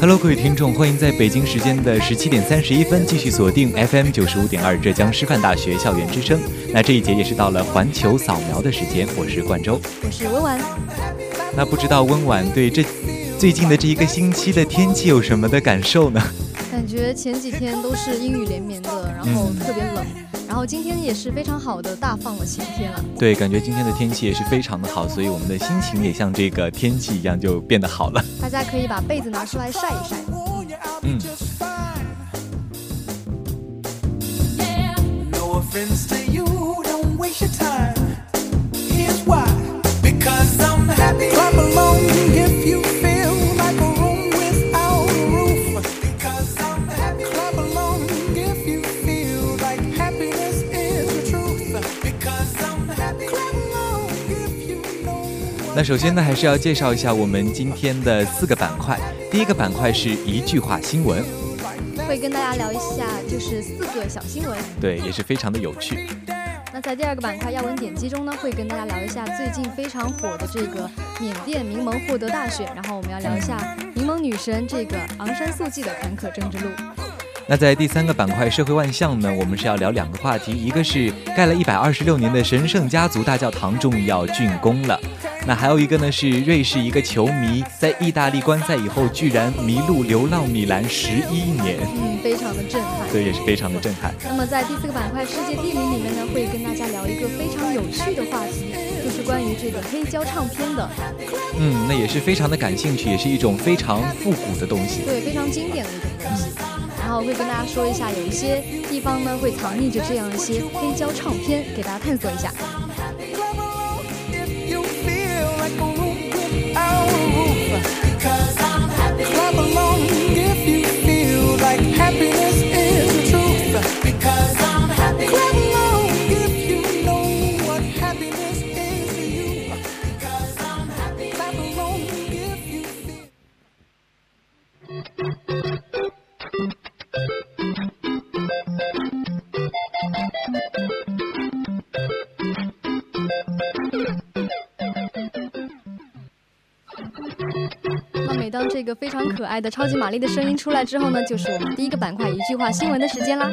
Hello，各位听众，欢迎在北京时间的十七点三十一分继续锁定 FM 九十五点二浙江师范大学校园之声。那这一节也是到了环球扫描的时间，我是冠周，我是温婉。那不知道温婉对这最近的这一个星期的天气有什么的感受呢？感觉前几天都是阴雨连绵的，然后特别冷。然后今天也是非常好的大放了晴天了。对，感觉今天的天气也是非常的好，所以我们的心情也像这个天气一样就变得好了。大家可以把被子拿出来晒一晒。嗯。那首先呢，还是要介绍一下我们今天的四个板块。第一个板块是一句话新闻，会跟大家聊一下，就是四个小新闻，对，也是非常的有趣。那在第二个板块要闻点击中呢，会跟大家聊一下最近非常火的这个缅甸民盟获得大选，然后我们要聊一下民盟女神这个昂山素季的坎坷政治路。那在第三个板块社会万象呢，我们是要聊两个话题，一个是盖了一百二十六年的神圣家族大教堂终于要竣工了。那还有一个呢，是瑞士一个球迷在意大利观赛以后，居然迷路流浪米兰十一年，嗯，非常的震撼，对，也是非常的震撼。那么在第四个板块世界地理里面呢，会跟大家聊一个非常有趣的话题，就是关于这个黑胶唱片的，嗯，那也是非常的感兴趣，也是一种非常复古的东西，对，非常经典的一种东西。然后会跟大家说一下，有一些地方呢会藏匿着这样一些黑胶唱片，给大家探索一下。当可爱的超级玛丽的声音出来之后呢，就是我们第一个板块一句话新闻的时间啦。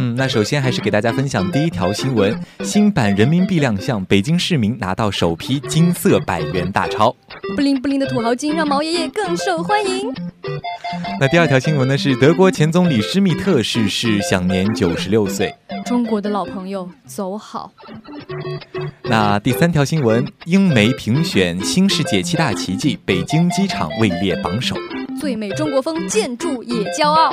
嗯，那首先还是给大家分享第一条新闻：新版人民币亮相，北京市民拿到首批金色百元大钞。不灵不灵的土豪金让毛爷爷更受欢迎。那第二条新闻呢？是德国前总理施密特逝世，享年九十六岁。中国的老朋友走好。那第三条新闻：英媒评选新世界七大奇迹，北京机场位列榜首。最美中国风建筑也骄傲。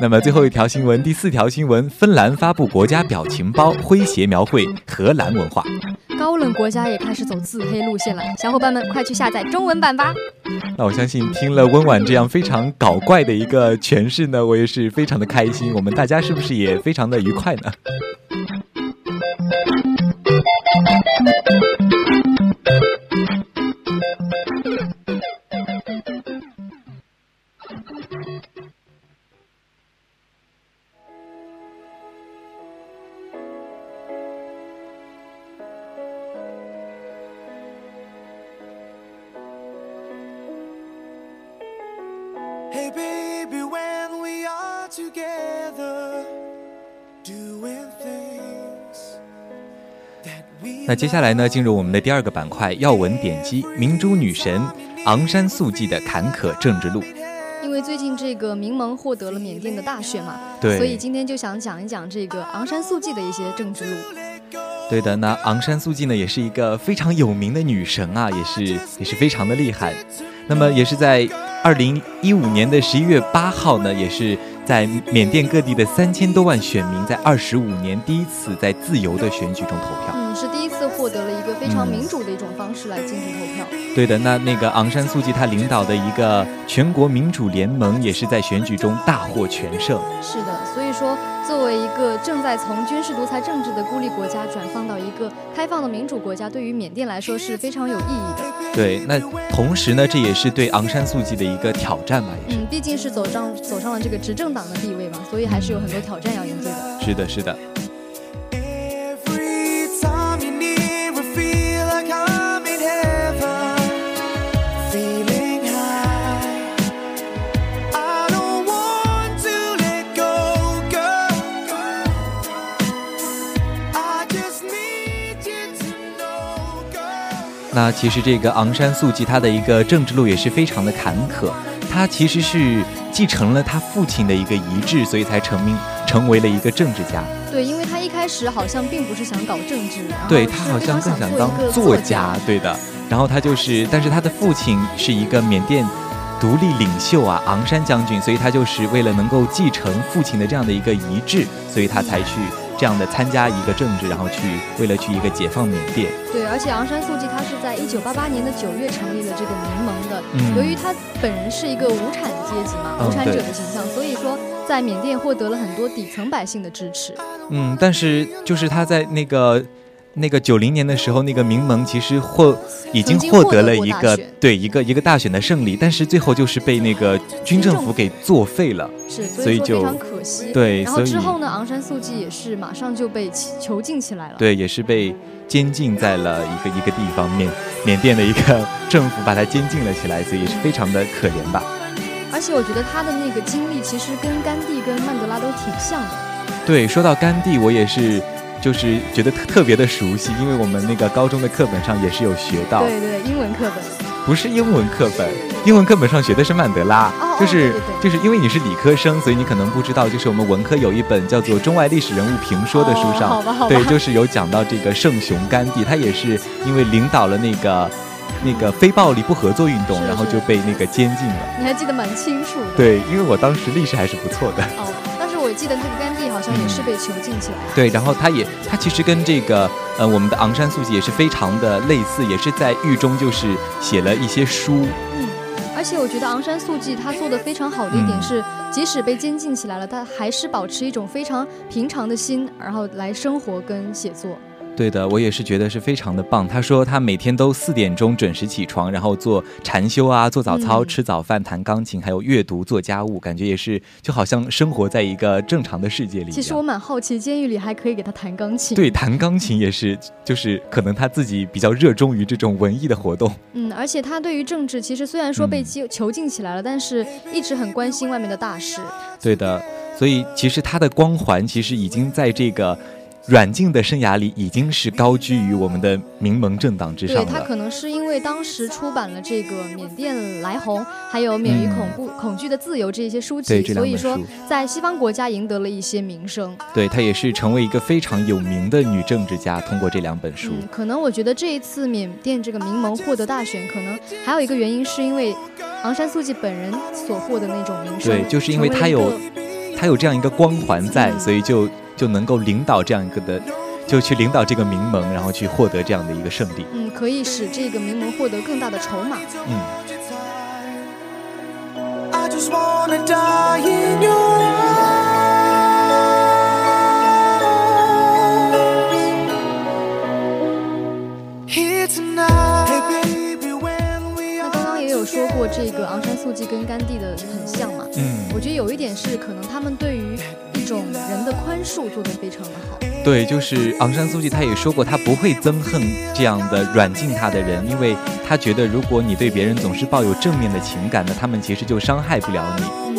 那么最后一条新闻，第四条新闻：芬兰发布国家表情包，诙谐描绘荷兰文化。高冷国家也开始走自黑路线了，小伙伴们快去下载中文版吧。那我相信听了温婉这样非常搞怪的一个诠释呢，我也是非常的开心。我们大家是不是也非常的愉快呢？那接下来呢，进入我们的第二个板块，要闻点击明珠女神昂山素季的坎坷政治路。因为最近这个民盟获得了缅甸的大选嘛，对，所以今天就想讲一讲这个昂山素季的一些政治路。对的，那昂山素季呢，也是一个非常有名的女神啊，也是也是非常的厉害。那么也是在二零一五年的十一月八号呢，也是在缅甸各地的三千多万选民在二十五年第一次在自由的选举中投票。嗯，是第一次获得了一个非常民主的一种方式来进行投票。对的，那那个昂山素季她领导的一个全国民主联盟也是在选举中大获全胜。是的，所以说。作为一个正在从军事独裁政治的孤立国家转放到一个开放的民主国家，对于缅甸来说是非常有意义的。对，那同时呢，这也是对昂山素季的一个挑战吧，也是。嗯，毕竟是走上走上了这个执政党的地位嘛，所以还是有很多挑战要应对的。是的，是的。那其实这个昂山素季他的一个政治路也是非常的坎坷，他其实是继承了他父亲的一个遗志，所以才成名成为了一个政治家。对，因为他一开始好像并不是想搞政治，对他好像更想当作家，对的。然后他就是，但是他的父亲是一个缅甸独立领袖啊，昂山将军，所以他就是为了能够继承父亲的这样的一个遗志，所以他才去。这样的参加一个政治，然后去为了去一个解放缅甸。对，而且昂山素季他是在一九八八年的九月成立了这个民盟的。嗯。由于他本人是一个无产阶级嘛，无产者的形象，所以说在缅甸获得了很多底层百姓的支持。嗯，但是就是他在那个。那个九零年的时候，那个民盟其实获已经获得了一个对一个一个大选的胜利，但是最后就是被那个军政府给作废了，是，所以就非常可惜。对，然后之后呢，昂山素季也是马上就被囚禁起来了，对，也是被监禁在了一个一个地方，缅缅甸的一个 政府把他监禁了起来，所以也是非常的可怜吧。而且我觉得他的那个经历其实跟甘地跟曼德拉都挺像的。对，说到甘地，我也是。就是觉得特特别的熟悉，因为我们那个高中的课本上也是有学到。对对，英文课本。不是英文课本，英文课本上学的是曼德拉。哦。就是就是因为你是理科生，所以你可能不知道，就是我们文科有一本叫做《中外历史人物评说》的书上。对，就是有讲到这个圣雄甘地，他也是因为领导了那个那个非暴力不合作运动，然后就被那个监禁了。你还记得蛮清楚。对，因为我当时历史还是不错的。哦。我记得那个甘地好像也是被囚禁起来。对，然后他也，他其实跟这个呃我们的昂山素季也是非常的类似，也是在狱中就是写了一些书。嗯，而且我觉得昂山素季他做的非常好的一点是，即使被监禁起来了，他还是保持一种非常平常的心，然后来生活跟写作。对的，我也是觉得是非常的棒。他说他每天都四点钟准时起床，然后做禅修啊，做早操，吃早饭，弹钢琴，还有阅读，做家务，感觉也是就好像生活在一个正常的世界里。其实我蛮好奇，监狱里还可以给他弹钢琴。对，弹钢琴也是，就是可能他自己比较热衷于这种文艺的活动。嗯，而且他对于政治，其实虽然说被囚囚禁起来了，但是一直很关心外面的大事。对的，所以其实他的光环其实已经在这个。阮静的生涯里已经是高居于我们的民盟政党之上了。对他可能是因为当时出版了这个《缅甸来鸿》，还有《免于恐怖恐惧的自由》这些书籍，所以说在西方国家赢得了一些名声。对他也是成为一个非常有名的女政治家，通过这两本书。可能我觉得这一次缅甸这个民盟获得大选，可能还有一个原因是因为昂山素季本人所获的那种名声。对，就是因为他有他有这样一个光环在，所以就。就能够领导这样一个的，就去领导这个民盟，然后去获得这样的一个胜利。嗯，可以使这个民盟获得更大的筹码。嗯。那刚刚也有说过，这个昂山素季跟甘地的很像嘛？嗯。我觉得有一点是，可能他们对于。种人的宽恕做得非常的好，对，就是昂山素季他也说过，他不会憎恨这样的软禁他的人，因为他觉得如果你对别人总是抱有正面的情感，那他们其实就伤害不了你。嗯，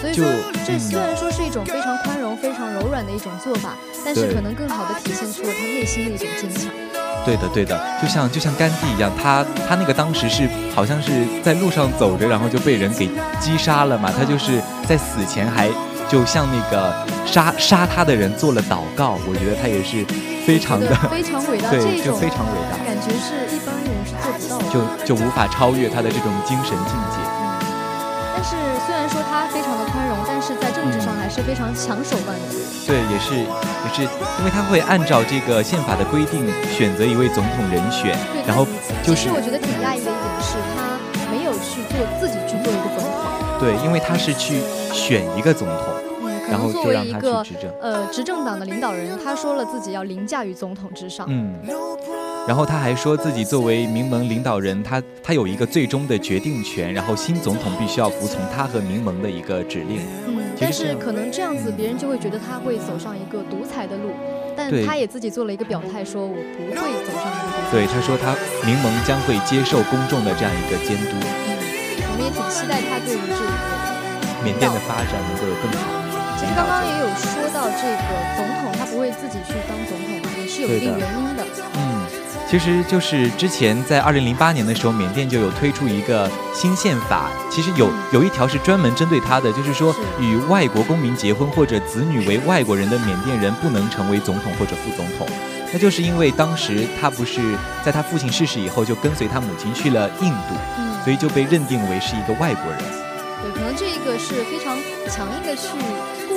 所以说这虽然说是一种非常宽容、非常柔软的一种做法，但是可能更好的体现出了他内心的一种坚强。对的，对的，就像就像甘地一样，他他那个当时是好像是在路上走着，然后就被人给击杀了嘛。他就是在死前还就向那个杀杀他的人做了祷告。我觉得他也是非常的非常伟大，对，就非常伟大，感觉是一般人是做不到的，就就无法超越他的这种精神境界。但是虽然说他非常的宽容，但是在政治上还是非常抢手段的。对，也是也是，因为他会按照这个宪法的规定选择一位总统人选，然后就是。其实我觉得挺讶异的一点是他没有去做自己去做一个总统。对，因为他是去选一个总统，然后作为一个呃执政党的领导人，他说了自己要凌驾于总统之上。嗯。然后他还说自己作为民盟领导人，他他有一个最终的决定权，然后新总统必须要服从他和民盟的一个指令。嗯，但是可能这样子，别人就会觉得他会走上一个独裁的路。但他也自己做了一个表态，说我不会走上一个独裁。对，他说他民盟将会接受公众的这样一个监督。嗯，我们也挺期待他对于这个缅甸的发展能够有更好。其实刚刚也有说到，这个总统他不会自己去当总统嘛，也是有一定原因的。嗯。其实就是之前在二零零八年的时候，缅甸就有推出一个新宪法。其实有有一条是专门针对他的，就是说与外国公民结婚或者子女为外国人的缅甸人不能成为总统或者副总统。那就是因为当时他不是在他父亲逝世以后就跟随他母亲去了印度，所以就被认定为是一个外国人。对，可能这一个是非常强硬的去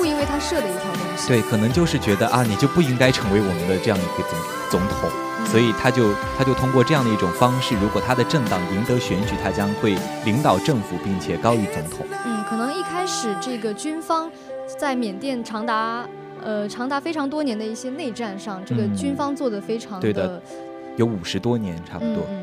故意为他设的一条东西。对，可能就是觉得啊，你就不应该成为我们的这样一个总总统。所以他就他就通过这样的一种方式，如果他的政党赢得选举，他将会领导政府，并且高于总统。嗯，可能一开始这个军方在缅甸长达呃长达非常多年的一些内战上，这个军方做的非常的有五十多年差不多。嗯，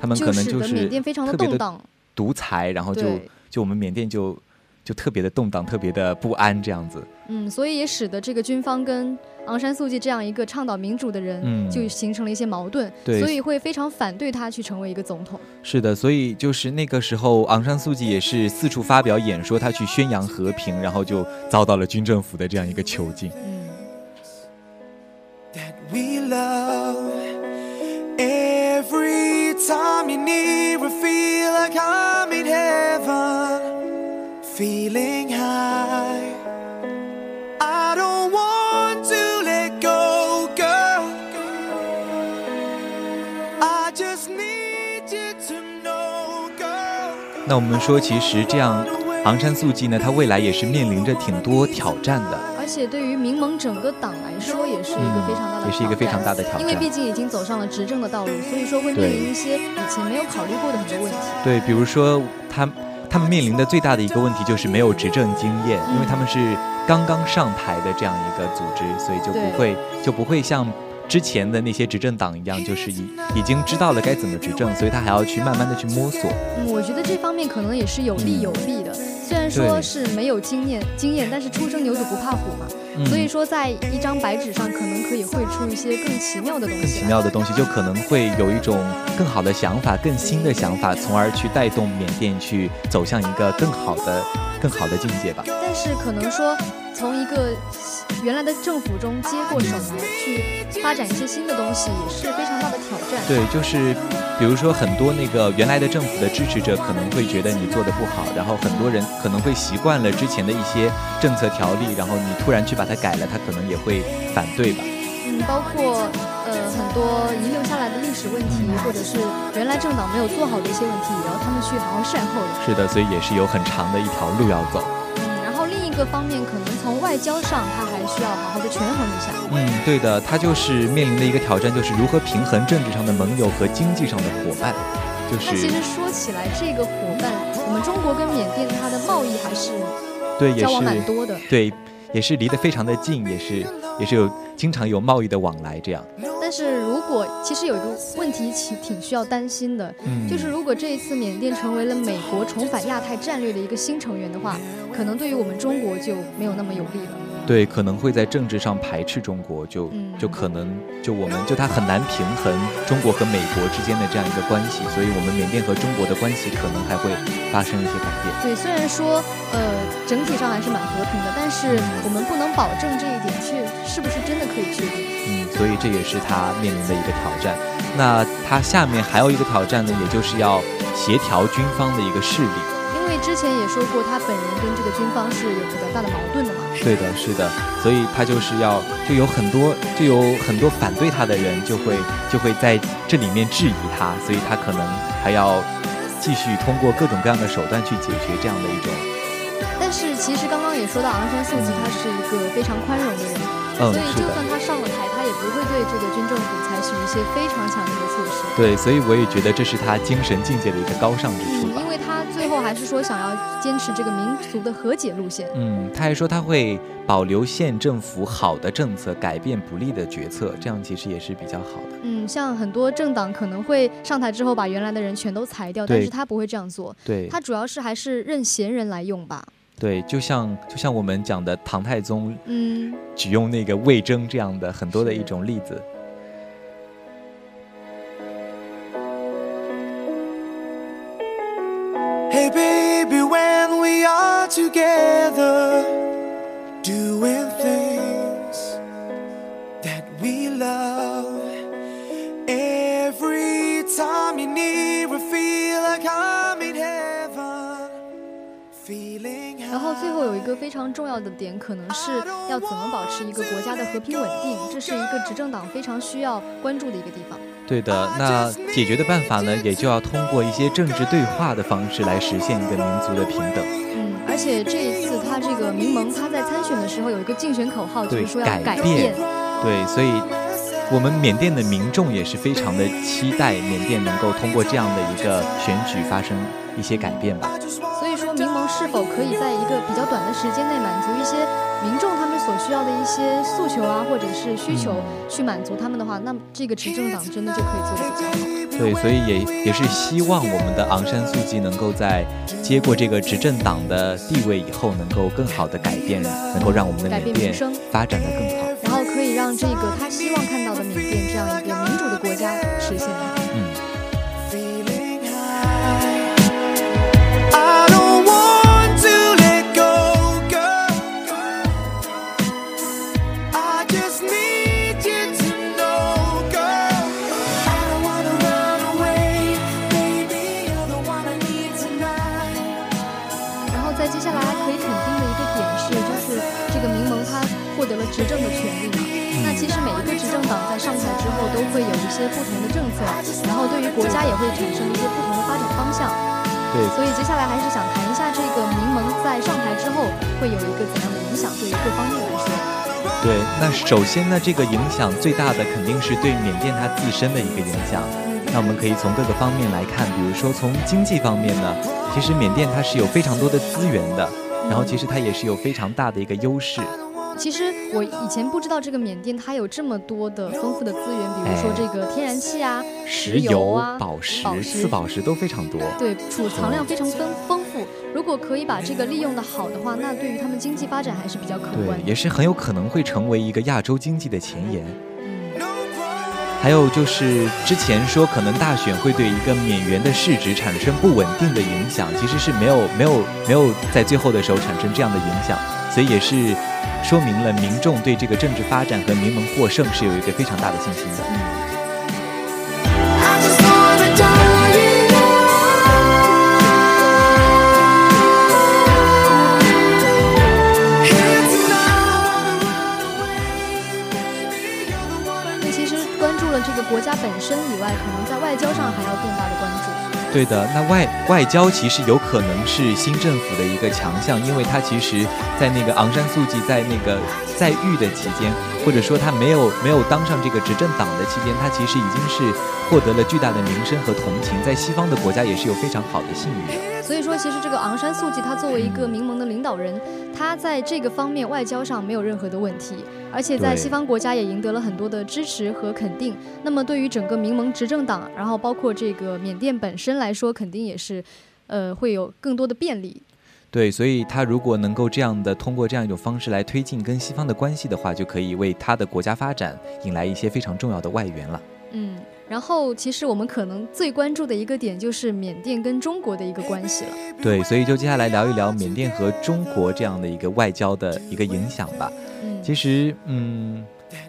他们可能就是缅甸非常的动荡、独裁，然后就就我们缅甸就就特别的动荡、特别的不安这样子。嗯，所以也使得这个军方跟。昂山素季这样一个倡导民主的人，就形成了一些矛盾，对所以会非常反对他去成为一个总统。是的，所以就是那个时候，昂山素季也是四处发表演说，他去宣扬和平，然后就遭到了军政府的这样一个囚禁。那我们说，其实这样，昂山素季呢，他未来也是面临着挺多挑战的。而且对于民盟整个党来说，也是一个非常大的，也是一个非常大的挑战。因为毕竟已经走上了执政的道路，所以说会面临一些以前没有考虑过的很多问题。对，比如说他他们面临的最大的一个问题就是没有执政经验，因为他们是刚刚上台的这样一个组织，所以就不会就不会像。之前的那些执政党一样，就是已已经知道了该怎么执政，所以他还要去慢慢的去摸索。嗯，我觉得这方面可能也是有利有弊的。虽然说是没有经验经验，但是初生牛犊不怕虎嘛。所以说，在一张白纸上，可能可以绘出一些更奇妙的东西。更奇妙的东西，就可能会有一种更好的想法、更新的想法，从而去带动缅甸去走向一个更好的、更好的境界吧。但是可能说，从一个。原来的政府中接过手来去发展一些新的东西，也是非常大的挑战。对，就是比如说很多那个原来的政府的支持者可能会觉得你做的不好，然后很多人可能会习惯了之前的一些政策条例，然后你突然去把它改了，他可能也会反对吧。嗯，包括呃很多遗留下来的历史问题，或者是原来政党没有做好的一些问题，也要他们去好好善后的。是的，所以也是有很长的一条路要走。各方面可能从外交上，他还需要好好的权衡一下。嗯，对的，他就是面临的一个挑战，就是如何平衡政治上的盟友和经济上的伙伴。就是那其实说起来，这个伙伴，我们中国跟缅甸它的贸易还是对交往蛮多的，对，也是离得非常的近，也是也是有经常有贸易的往来这样。但是如果其实有一个问题，挺挺需要担心的，就是如果这一次缅甸成为了美国重返亚太战略的一个新成员的话，可能对于我们中国就没有那么有利了。对，可能会在政治上排斥中国，就就可能就我们就它很难平衡中国和美国之间的这样一个关系，所以我们缅甸和中国的关系可能还会发生一些改变。对，虽然说呃整体上还是蛮和平的，但是我们不能保证这一点确是不是真的可以确定。嗯，所以这也是他面临的一个挑战。那他下面还有一个挑战呢，也就是要协调军方的一个势力。因为之前也说过，他本人跟这个军方是有比较大的矛盾的嘛。对的，是的，所以他就是要就有很多就有很多反对他的人，就会就会在这里面质疑他，所以他可能还要继续通过各种各样的手段去解决这样的一种。但是其实刚刚也说到，昂山素季他是一个非常宽容的人，所以就算他上了台，他也不会对这个军政府采取一些非常强硬的措施。对，所以我也觉得这是他精神境界的一个高尚之处吧。最后还是说想要坚持这个民族的和解路线。嗯，他还说他会保留县政府好的政策，改变不利的决策，这样其实也是比较好的。嗯，像很多政党可能会上台之后把原来的人全都裁掉，但是他不会这样做。对，他主要是还是任闲人来用吧。对，就像就像我们讲的唐太宗，嗯，举用那个魏征这样的很多的一种例子。Hey baby, when we are together, doing things that we love. Every time you near, I feel like I'm in heaven. Feeling 然后最后有一个非常重要的点，可能是要怎么保持一个国家的和平稳定，这是一个执政党非常需要关注的一个地方。对的，那解决的办法呢，也就要通过一些政治对话的方式来实现一个民族的平等。嗯，而且这一次他这个民盟他在参选的时候有一个竞选口号，就是说要改变。对，所以我们缅甸的民众也是非常的期待缅甸能够通过这样的一个选举发生一些改变吧。是否可以在一个比较短的时间内满足一些民众他们？所需要的一些诉求啊，或者是需求，去满足他们的话，那么这个执政党真的就可以做得比较好。对，所以也也是希望我们的昂山素季能够在接过这个执政党的地位以后，能够更好的改变，能够让我们的缅甸发展的更好，然后可以让这个他希望看到的缅甸这样一个民主的国家实现。会产生一些不同的发展方向。对，所以接下来还是想谈一下这个民盟在上台之后会有一个怎样的影响，对于各方面来说。对，那首先呢，这个影响最大的肯定是对缅甸它自身的一个影响。那我们可以从各个方面来看，比如说从经济方面呢，其实缅甸它是有非常多的资源的，然后其实它也是有非常大的一个优势。其实我以前不知道这个缅甸它有这么多的丰富的资源，比如说这个天然气啊、石油啊、宝石、次宝石都非常多。对，储藏量非常丰丰富。如果可以把这个利用的好的话，那对于他们经济发展还是比较可观。也是很有可能会成为一个亚洲经济的前沿。还有就是之前说可能大选会对一个缅元的市值产生不稳定的影响，其实是没有没有没有在最后的时候产生这样的影响，所以也是。说明了民众对这个政治发展和民盟获胜是有一个非常大的信心的。国家本身以外，可能在外交上还要更大的关注。对的，那外外交其实有可能是新政府的一个强项，因为它其实，在那个昂山素季在那个在狱的期间，或者说他没有没有当上这个执政党的期间，他其实已经是获得了巨大的名声和同情，在西方的国家也是有非常好的信誉的。所以说，其实这个昂山素季他作为一个民盟的领导人，他在这个方面外交上没有任何的问题，而且在西方国家也赢得了很多的支持和肯定。那么对于整个民盟执政党，然后包括这个缅甸本身来说，肯定也是，呃，会有更多的便利。对，所以他如果能够这样的通过这样一种方式来推进跟西方的关系的话，就可以为他的国家发展引来一些非常重要的外援了。嗯，然后其实我们可能最关注的一个点就是缅甸跟中国的一个关系了。对，所以就接下来聊一聊缅甸和中国这样的一个外交的一个影响吧。嗯，其实，嗯。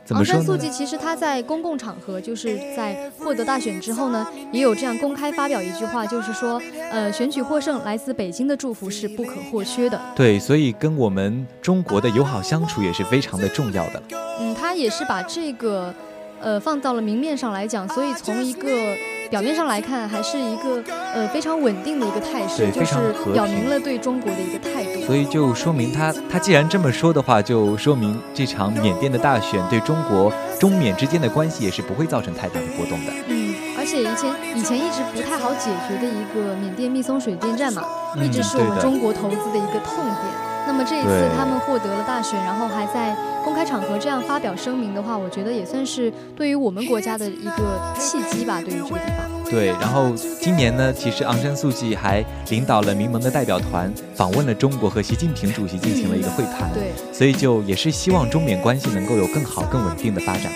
昂山素季其实他在公共场合，就是在获得大选之后呢，也有这样公开发表一句话，就是说，呃，选举获胜，来自北京的祝福是不可或缺的。对，所以跟我们中国的友好相处也是非常的重要的。嗯，他也是把这个，呃，放到了明面上来讲，所以从一个。表面上来看，还是一个呃非常稳定的一个态势，就是表明了对中国的一个态度。所以就说明他他既然这么说的话，就说明这场缅甸的大选对中国中缅之间的关系也是不会造成太大的波动的。嗯，而且以前以前一直不太好解决的一个缅甸密松水电站嘛，一直是我们中国投资的一个痛点。那么这一次他们获得了大选，然后还在公开场合这样发表声明的话，我觉得也算是对于我们国家的一个契机吧。对于这个地方，对。然后今年呢，其实昂山素季还领导了民盟的代表团访问了中国，和习近平主席进行了一个会谈。对。所以就也是希望中缅关系能够有更好、更稳定的发展吧。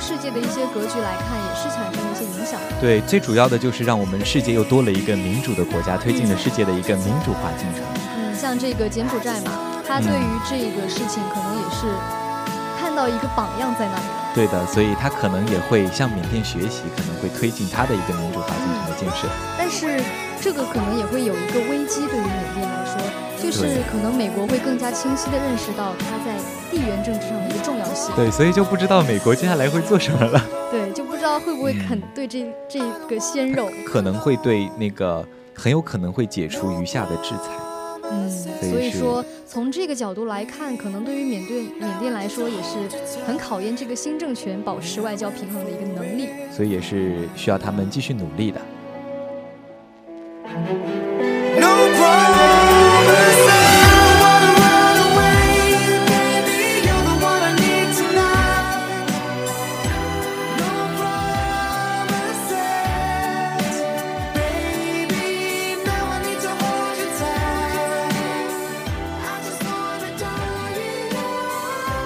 世界的一些格局来看，也是产生了一些影响。对，最主要的就是让我们世界又多了一个民主的国家，推进了世界的一个民主化进程。嗯，像这个柬埔寨嘛，他对于这个事情可能也是看到一个榜样在那里。对的，所以他可能也会向缅甸学习，可能会推进他的一个民主化进程的建设。但是这个可能也会有一个危机，对于缅甸来说。就是可能美国会更加清晰地认识到它在地缘政治上的一个重对，所以就不知道美国接下来会做什么了。对，就不知道会不会肯对这这个鲜肉，可能会对那个很有可能会解除余下的制裁。嗯，所以说从这个角度来看，可能对于缅甸缅甸来说也是很考验这个新政权保持外交平衡的一个能力。所以也是需要他们继续努力的。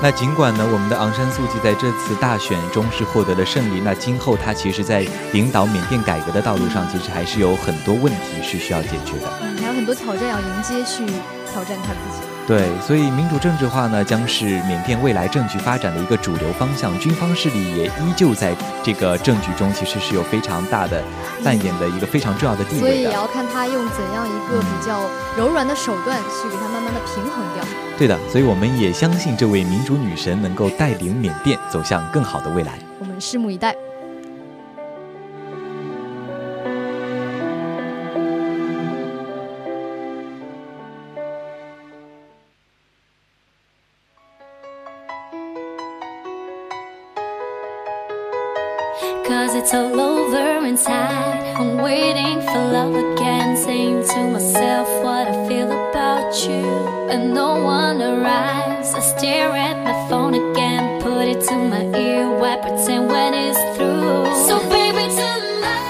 那尽管呢，我们的昂山素季在这次大选中是获得了胜利，那今后他其实，在领导缅甸改革的道路上，其实还是有很多问题是需要解决的。还有很多挑战要迎接，去挑战他自己。对，所以民主政治化呢，将是缅甸未来政局发展的一个主流方向。军方势力也依旧在这个政局中，其实是有非常大的扮演的一个非常重要的地位所以也要看他用怎样一个比较柔软的手段，去给他慢慢的平衡掉。对的，所以我们也相信这位民主女神能够带领缅甸走向更好的未来。我们拭目以待。And no one arrives. I stare at my phone again. Put it to my ear. Why pretend when it's through? So, baby, tonight.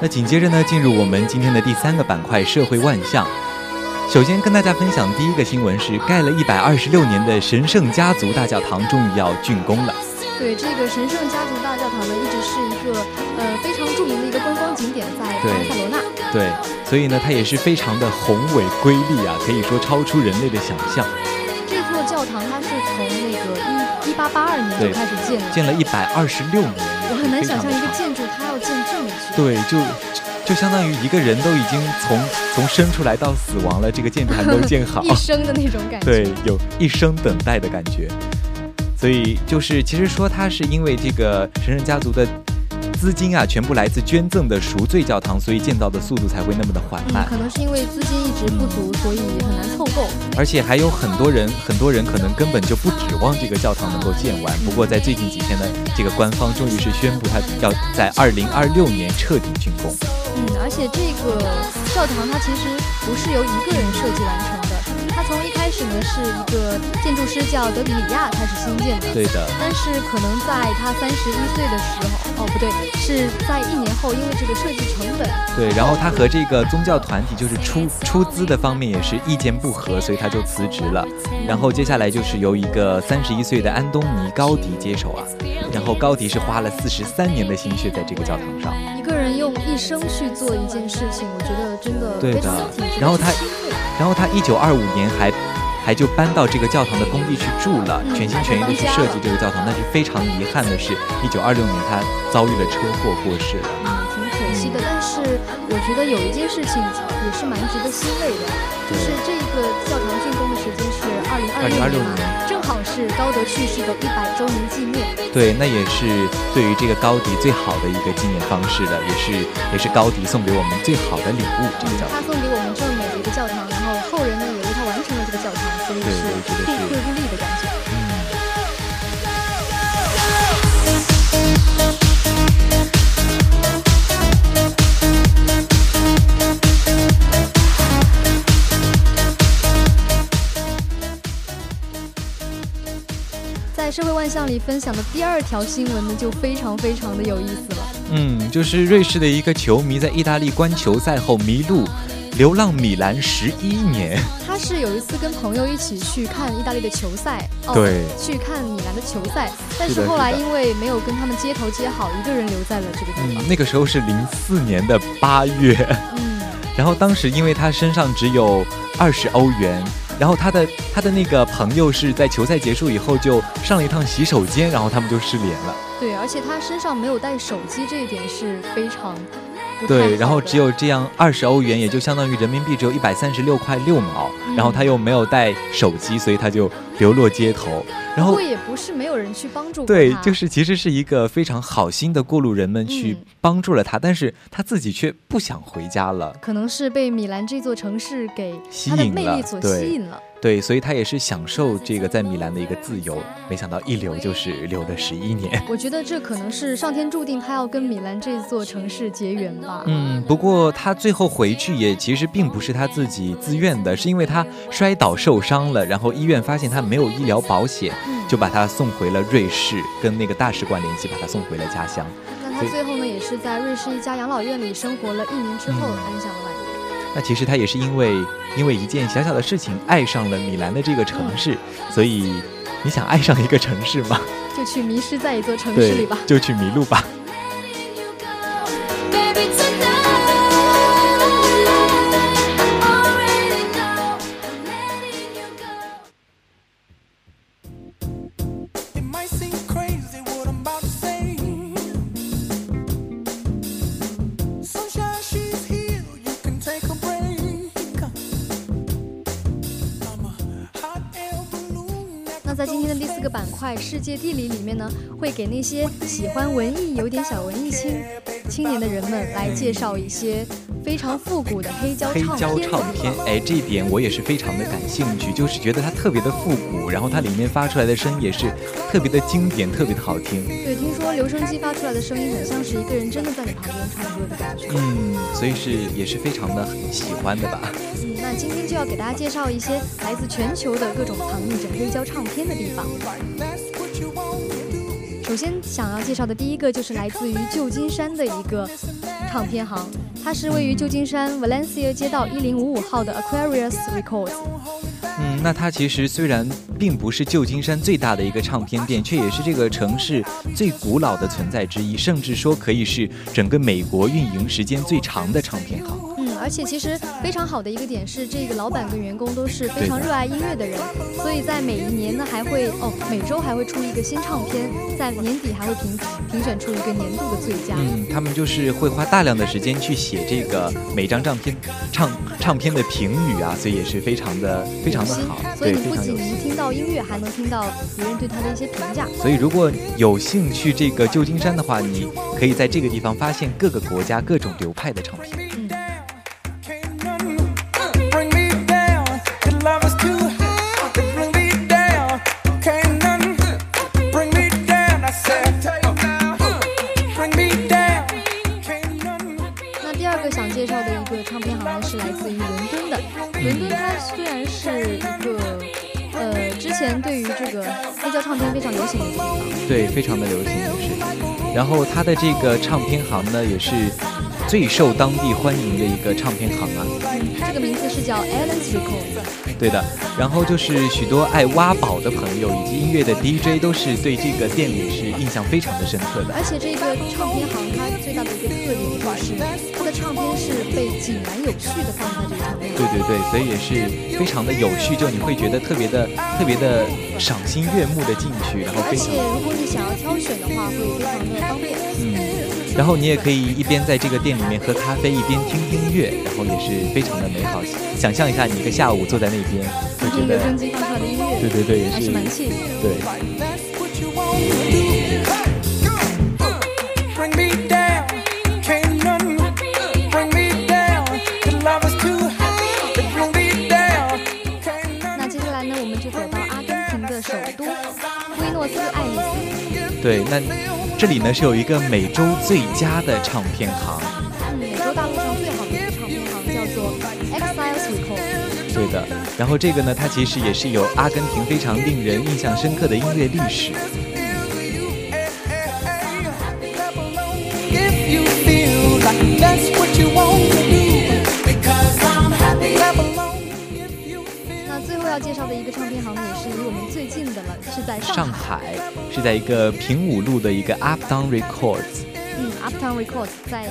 那紧接着呢，进入我们今天的第三个板块——社会万象。首先跟大家分享第一个新闻是，盖了一百二十六年的神圣家族大教堂终于要竣工了。对，这个神圣家族大一直是一个呃非常著名的一个观光景点，在巴塞罗那。对，所以呢，它也是非常的宏伟瑰丽啊，可以说超出人类的想象。这座教堂它是从那个一一八八二年就开始建的，建了一百二十六年。我很难想象一个建筑它要建这么久。对，就。就相当于一个人都已经从从生出来到死亡了，这个建筑还没有建好，一生的那种感觉，对，有一生等待的感觉。所以就是，其实说他是因为这个神圣家族的资金啊全部来自捐赠的赎罪教堂，所以建造的速度才会那么的缓慢。可能是因为资金一直不足，所以很难凑够。而且还有很多人，很多人可能根本就不指望这个教堂能够建完。不过在最近几天呢，这个官方终于是宣布，它要在二零二六年彻底竣工。嗯，而且这个教堂它其实不是由一个人设计完成。开始呢是一个建筑师叫德比里亚开始新建的，对的。但是可能在他三十一岁的时候，哦不对，是在一年后，因为这个设计成本。对，然后他和这个宗教团体就是出出资的方面也是意见不合，所以他就辞职了。然后接下来就是由一个三十一岁的安东尼高迪接手啊。然后高迪是花了四十三年的心血在这个教堂上。一个人用一生去做一件事情，我觉得真的对的。然后他，然后他一九二五年。还还就搬到这个教堂的工地去住了，全心全意的去设计这个教堂。但是非常遗憾的是，一九二六年他遭遇了车祸过世了。嗯，挺可惜的。但是我觉得有一件事情也是蛮值得欣慰的，就是这个教堂竣工的时间是二零二六年，正好是高德去世的一百周年纪念。对，那也是对于这个高迪最好的一个纪念方式了，也是也是高迪送给我们最好的礼物。这个教堂，他送给我们这么美的一个教堂，万象里分享的第二条新闻呢，就非常非常的有意思了。嗯，就是瑞士的一个球迷在意大利观球赛后迷路。流浪米兰十一年，他是有一次跟朋友一起去看意大利的球赛，对，去看米兰的球赛，但是后来因为没有跟他们接头接好，一个人留在了这个地方。那个时候是零四年的八月，嗯，然后当时因为他身上只有二十欧元，然后他的他的那个朋友是在球赛结束以后就上了一趟洗手间，然后他们就失联了。对，而且他身上没有带手机，这一点是非常。对，然后只有这样二十欧元，也就相当于人民币只有一百三十六块六毛。然后他又没有带手机，所以他就流落街头。然后也不是没有人去帮助对，就是其实是一个非常好心的过路人们去帮助了他，但是他自己却不想回家了。可能是被米兰这座城市给吸引了，所吸引了。对，所以他也是享受这个在米兰的一个自由，没想到一留就是留了十一年。我觉得这可能是上天注定他要跟米兰这座城市结缘吧。嗯，不过他最后回去也其实并不是他自己自愿的，是因为他摔倒受伤了，然后医院发现他没有医疗保险，就把他送回了瑞士，跟那个大使馆联系，把他送回了家乡。那他最后呢，也是在瑞士一家养老院里生活了一年之后安享了晚年。那其实他也是因为因为一件小小的事情爱上了米兰的这个城市，所以你想爱上一个城市吗？就去迷失在一座城市里吧，就去迷路吧。界地理里面呢，会给那些喜欢文艺、有点小文艺青青年的人们来介绍一些非常复古的黑胶黑胶唱片。哎，这一点我也是非常的感兴趣，就是觉得它特别的复古，然后它里面发出来的声音也是特别的经典，特别的好听。对，听说留声机发出来的声音很像是一个人真的在你旁边唱歌的感觉。嗯，所以是也是非常的喜欢的吧。嗯，那今天就要给大家介绍一些来自全球的各种藏匿着黑胶唱片的地方。首先想要介绍的第一个就是来自于旧金山的一个唱片行，它是位于旧金山 Valencia 街道一零五五号的 Aquarius Records。嗯，那它其实虽然并不是旧金山最大的一个唱片店，却也是这个城市最古老的存在之一，甚至说可以是整个美国运营时间最长的唱片行。嗯，而且其实非常好的一个点是，这个老板跟员工都是非常热爱音乐的人，所以在每一年呢还会哦每周还会出一个新唱片，在年底还会评评选出一个年度的最佳。嗯，他们就是会花大量的时间去写这个每张唱片唱唱片的评语啊，所以也是非常的非常的好。所以你不仅能听到音乐，还能听到别人对他的一些评价。所以如果有兴趣这个旧金山的话，你可以在这个地方发现各个国家各种流派的唱片。对于这个黑胶唱片非常流行的地方，对，非常的流行也是。然后它的这个唱片行呢，也是最受当地欢迎的一个唱片行啊。这个名字是叫 Allen's Records。对的，然后就是许多爱挖宝的朋友以及音乐的 DJ 都是对这个店里是印象非常的深刻的。而且这个唱片行它最大的一个特点就是它的唱片是被井然有序的放在这个唱片。对对对，所以也是非常的有序，就你会觉得特别的特别的赏心悦目的进去，然后而且如果你想要挑选的话，会非常的方便。嗯。然后你也可以一边在这个店里面喝咖啡，一边听音乐，然后也是非常的美好。想象一下，你一个下午坐在那边，会觉得机放出来的音乐，对对对，也是蛮惬意。对。那对，那。这里呢是有一个美洲最佳的唱片行，嗯，美洲大陆上最好的一个唱片行叫做 Exiles Records。对的，然后这个呢，它其实也是有阿根廷非常令人印象深刻的音乐历史。介绍的一个唱片行呢，也是离我们最近的了，是在上海，是在一个平武路的一个 Uptown Records。嗯，Uptown Records 在。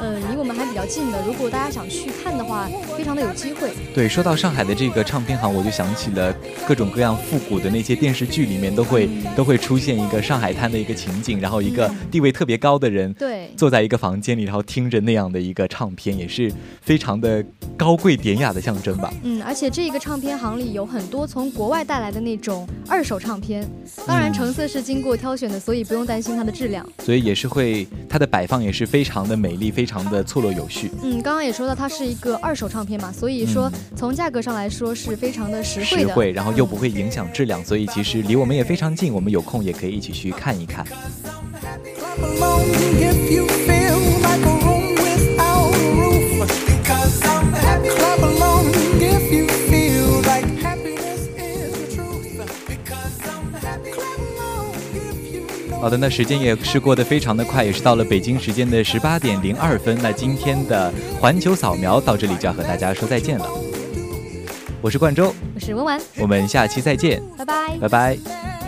呃，离我们还比较近的，如果大家想去看的话，非常的有机会。对，说到上海的这个唱片行，我就想起了各种各样复古的那些电视剧里面都会都会出现一个上海滩的一个情景，然后一个地位特别高的人，对，坐在一个房间里，然后听着那样的一个唱片，也是非常的高贵典雅的象征吧。嗯，而且这个唱片行里有很多从国外带来的那种二手唱片，当然成色是经过挑选的，所以不用担心它的质量。所以也是会，它的摆放也是非常的美丽，非。非常的错落有序。嗯，刚刚也说到它是一个二手唱片嘛，所以说从价格上来说是非常的实惠的，实惠，然后又不会影响质量，所以其实离我们也非常近，我们有空也可以一起去看一看。好的，那时间也是过得非常的快，也是到了北京时间的十八点零二分。那今天的环球扫描到这里就要和大家说再见了。我是冠周，我是文文，我们下期再见，拜拜，拜拜。